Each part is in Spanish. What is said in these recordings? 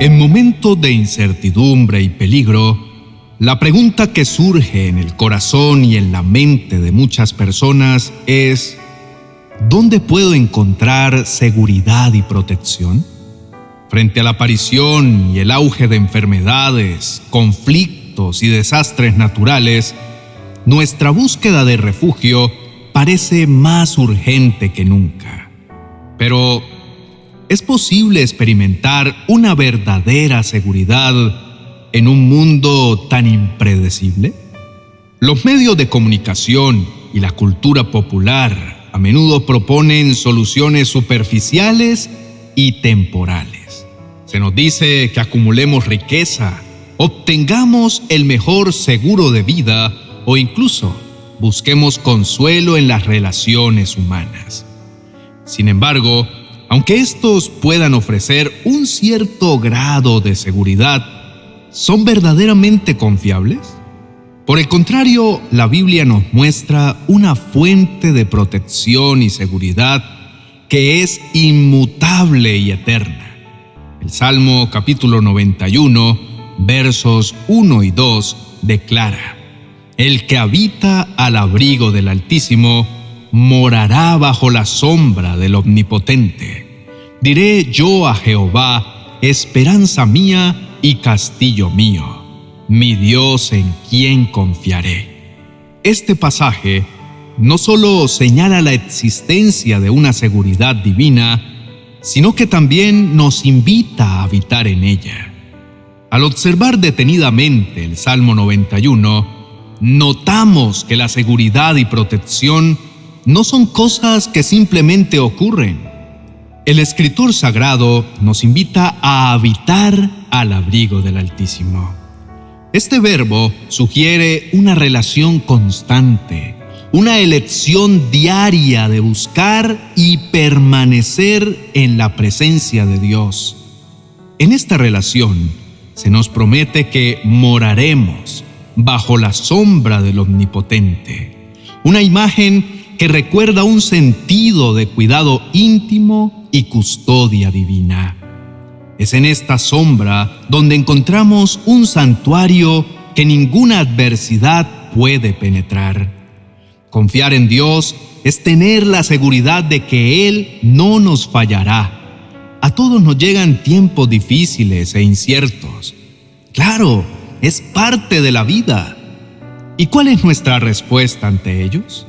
En momentos de incertidumbre y peligro, la pregunta que surge en el corazón y en la mente de muchas personas es, ¿dónde puedo encontrar seguridad y protección? Frente a la aparición y el auge de enfermedades, conflictos y desastres naturales, nuestra búsqueda de refugio parece más urgente que nunca. Pero, ¿Es posible experimentar una verdadera seguridad en un mundo tan impredecible? Los medios de comunicación y la cultura popular a menudo proponen soluciones superficiales y temporales. Se nos dice que acumulemos riqueza, obtengamos el mejor seguro de vida o incluso busquemos consuelo en las relaciones humanas. Sin embargo, aunque estos puedan ofrecer un cierto grado de seguridad, ¿son verdaderamente confiables? Por el contrario, la Biblia nos muestra una fuente de protección y seguridad que es inmutable y eterna. El Salmo capítulo 91, versos 1 y 2 declara, El que habita al abrigo del Altísimo, morará bajo la sombra del Omnipotente. Diré yo a Jehová, esperanza mía y castillo mío, mi Dios en quien confiaré. Este pasaje no solo señala la existencia de una seguridad divina, sino que también nos invita a habitar en ella. Al observar detenidamente el Salmo 91, notamos que la seguridad y protección no son cosas que simplemente ocurren. El escritor sagrado nos invita a habitar al abrigo del Altísimo. Este verbo sugiere una relación constante, una elección diaria de buscar y permanecer en la presencia de Dios. En esta relación se nos promete que moraremos bajo la sombra del Omnipotente, una imagen que recuerda un sentido de cuidado íntimo y custodia divina. Es en esta sombra donde encontramos un santuario que ninguna adversidad puede penetrar. Confiar en Dios es tener la seguridad de que Él no nos fallará. A todos nos llegan tiempos difíciles e inciertos. Claro, es parte de la vida. ¿Y cuál es nuestra respuesta ante ellos?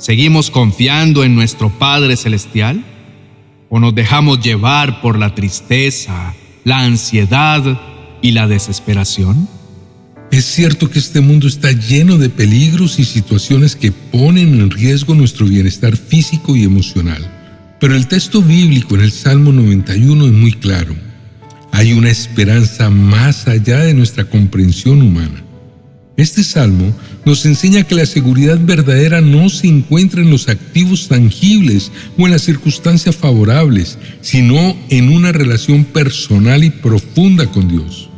¿Seguimos confiando en nuestro Padre Celestial? ¿O nos dejamos llevar por la tristeza, la ansiedad y la desesperación? Es cierto que este mundo está lleno de peligros y situaciones que ponen en riesgo nuestro bienestar físico y emocional. Pero el texto bíblico en el Salmo 91 es muy claro. Hay una esperanza más allá de nuestra comprensión humana. Este salmo nos enseña que la seguridad verdadera no se encuentra en los activos tangibles o en las circunstancias favorables, sino en una relación personal y profunda con Dios.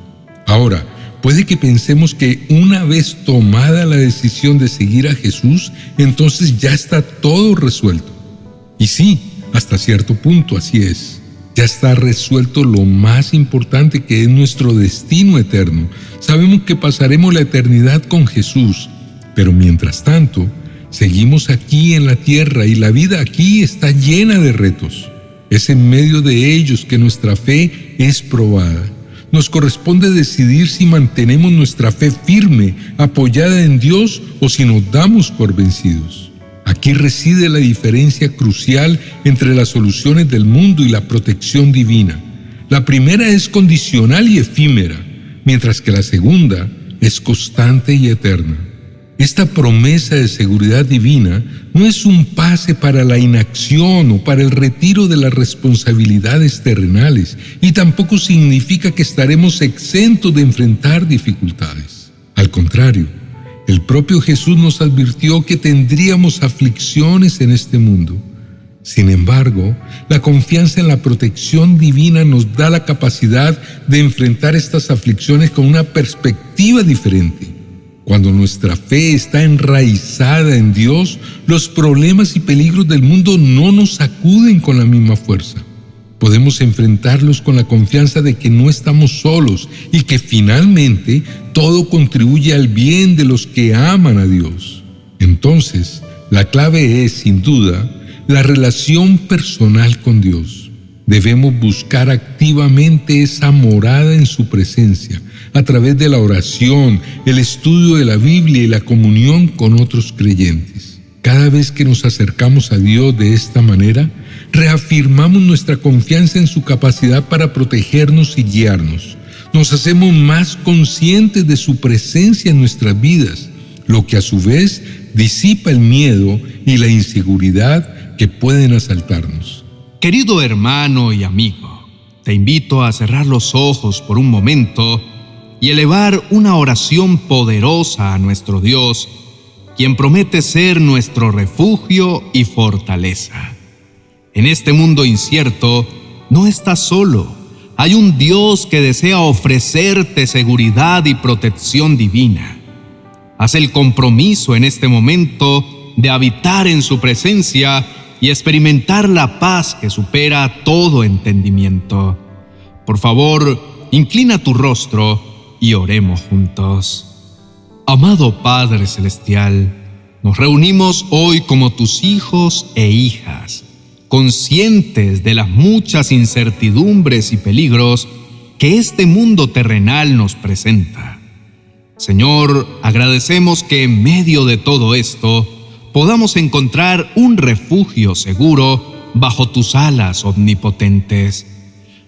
Ahora, puede que pensemos que una vez tomada la decisión de seguir a Jesús, entonces ya está todo resuelto. Y sí, hasta cierto punto así es ya está resuelto lo más importante que es nuestro destino eterno. Sabemos que pasaremos la eternidad con Jesús, pero mientras tanto, seguimos aquí en la tierra y la vida aquí está llena de retos. Es en medio de ellos que nuestra fe es probada. Nos corresponde decidir si mantenemos nuestra fe firme, apoyada en Dios, o si nos damos por vencidos. Aquí reside la diferencia crucial entre las soluciones del mundo y la protección divina. La primera es condicional y efímera, mientras que la segunda es constante y eterna. Esta promesa de seguridad divina no es un pase para la inacción o para el retiro de las responsabilidades terrenales y tampoco significa que estaremos exentos de enfrentar dificultades. Al contrario, el propio Jesús nos advirtió que tendríamos aflicciones en este mundo. Sin embargo, la confianza en la protección divina nos da la capacidad de enfrentar estas aflicciones con una perspectiva diferente. Cuando nuestra fe está enraizada en Dios, los problemas y peligros del mundo no nos sacuden con la misma fuerza. Podemos enfrentarlos con la confianza de que no estamos solos y que finalmente todo contribuye al bien de los que aman a Dios. Entonces, la clave es, sin duda, la relación personal con Dios. Debemos buscar activamente esa morada en su presencia a través de la oración, el estudio de la Biblia y la comunión con otros creyentes. Cada vez que nos acercamos a Dios de esta manera, reafirmamos nuestra confianza en su capacidad para protegernos y guiarnos. Nos hacemos más conscientes de su presencia en nuestras vidas, lo que a su vez disipa el miedo y la inseguridad que pueden asaltarnos. Querido hermano y amigo, te invito a cerrar los ojos por un momento y elevar una oración poderosa a nuestro Dios, quien promete ser nuestro refugio y fortaleza. En este mundo incierto, no estás solo. Hay un Dios que desea ofrecerte seguridad y protección divina. Haz el compromiso en este momento de habitar en su presencia y experimentar la paz que supera todo entendimiento. Por favor, inclina tu rostro y oremos juntos. Amado Padre Celestial, nos reunimos hoy como tus hijos e hijas, conscientes de las muchas incertidumbres y peligros que este mundo terrenal nos presenta. Señor, agradecemos que en medio de todo esto podamos encontrar un refugio seguro bajo tus alas omnipotentes.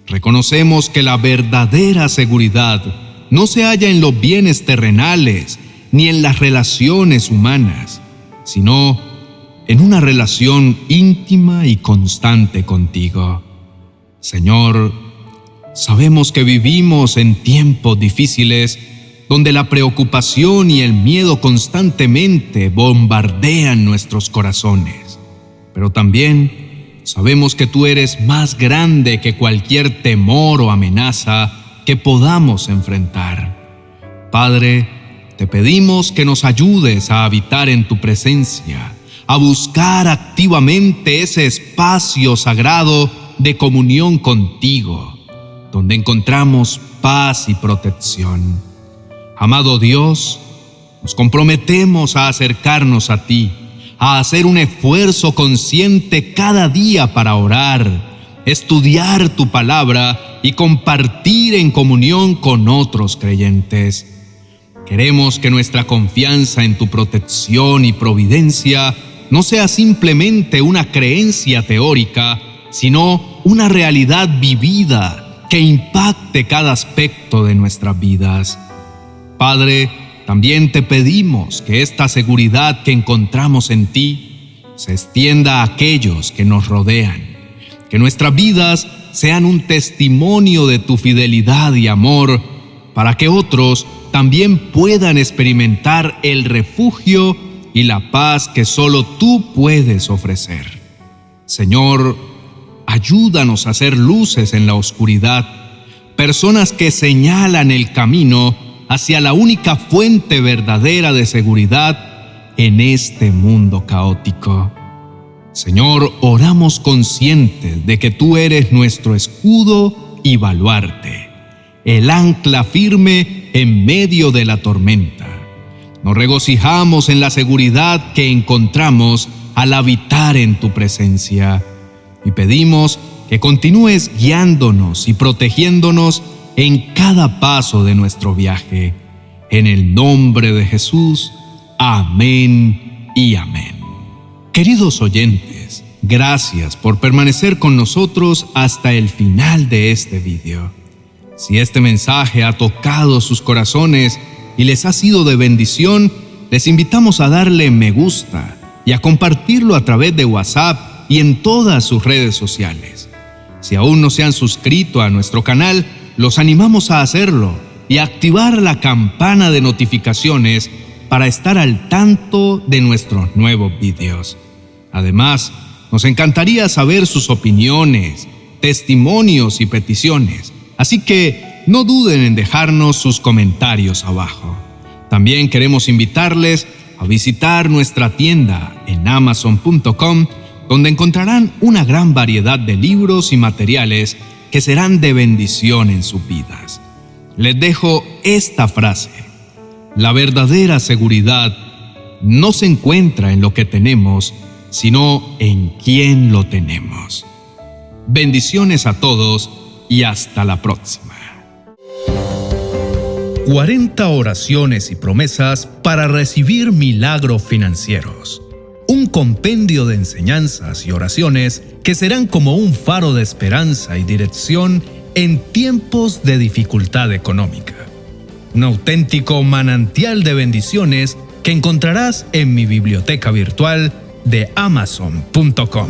Reconocemos que la verdadera seguridad no se halla en los bienes terrenales ni en las relaciones humanas, sino en una relación íntima y constante contigo. Señor, sabemos que vivimos en tiempos difíciles donde la preocupación y el miedo constantemente bombardean nuestros corazones, pero también sabemos que tú eres más grande que cualquier temor o amenaza que podamos enfrentar. Padre, te pedimos que nos ayudes a habitar en tu presencia, a buscar activamente ese espacio sagrado de comunión contigo, donde encontramos paz y protección. Amado Dios, nos comprometemos a acercarnos a ti, a hacer un esfuerzo consciente cada día para orar, estudiar tu palabra y compartir en comunión con otros creyentes. Queremos que nuestra confianza en tu protección y providencia no sea simplemente una creencia teórica, sino una realidad vivida que impacte cada aspecto de nuestras vidas. Padre, también te pedimos que esta seguridad que encontramos en ti se extienda a aquellos que nos rodean que nuestras vidas sean un testimonio de tu fidelidad y amor, para que otros también puedan experimentar el refugio y la paz que solo tú puedes ofrecer. Señor, ayúdanos a ser luces en la oscuridad, personas que señalan el camino hacia la única fuente verdadera de seguridad en este mundo caótico. Señor, oramos conscientes de que tú eres nuestro escudo y baluarte, el ancla firme en medio de la tormenta. Nos regocijamos en la seguridad que encontramos al habitar en tu presencia y pedimos que continúes guiándonos y protegiéndonos en cada paso de nuestro viaje. En el nombre de Jesús, amén y amén. Queridos oyentes, gracias por permanecer con nosotros hasta el final de este video. Si este mensaje ha tocado sus corazones y les ha sido de bendición, les invitamos a darle me gusta y a compartirlo a través de WhatsApp y en todas sus redes sociales. Si aún no se han suscrito a nuestro canal, los animamos a hacerlo y a activar la campana de notificaciones para estar al tanto de nuestros nuevos videos. Además, nos encantaría saber sus opiniones, testimonios y peticiones, así que no duden en dejarnos sus comentarios abajo. También queremos invitarles a visitar nuestra tienda en amazon.com donde encontrarán una gran variedad de libros y materiales que serán de bendición en sus vidas. Les dejo esta frase. La verdadera seguridad no se encuentra en lo que tenemos, sino en quién lo tenemos. Bendiciones a todos y hasta la próxima. 40 oraciones y promesas para recibir milagros financieros. Un compendio de enseñanzas y oraciones que serán como un faro de esperanza y dirección en tiempos de dificultad económica. Un auténtico manantial de bendiciones que encontrarás en mi biblioteca virtual de amazon.com.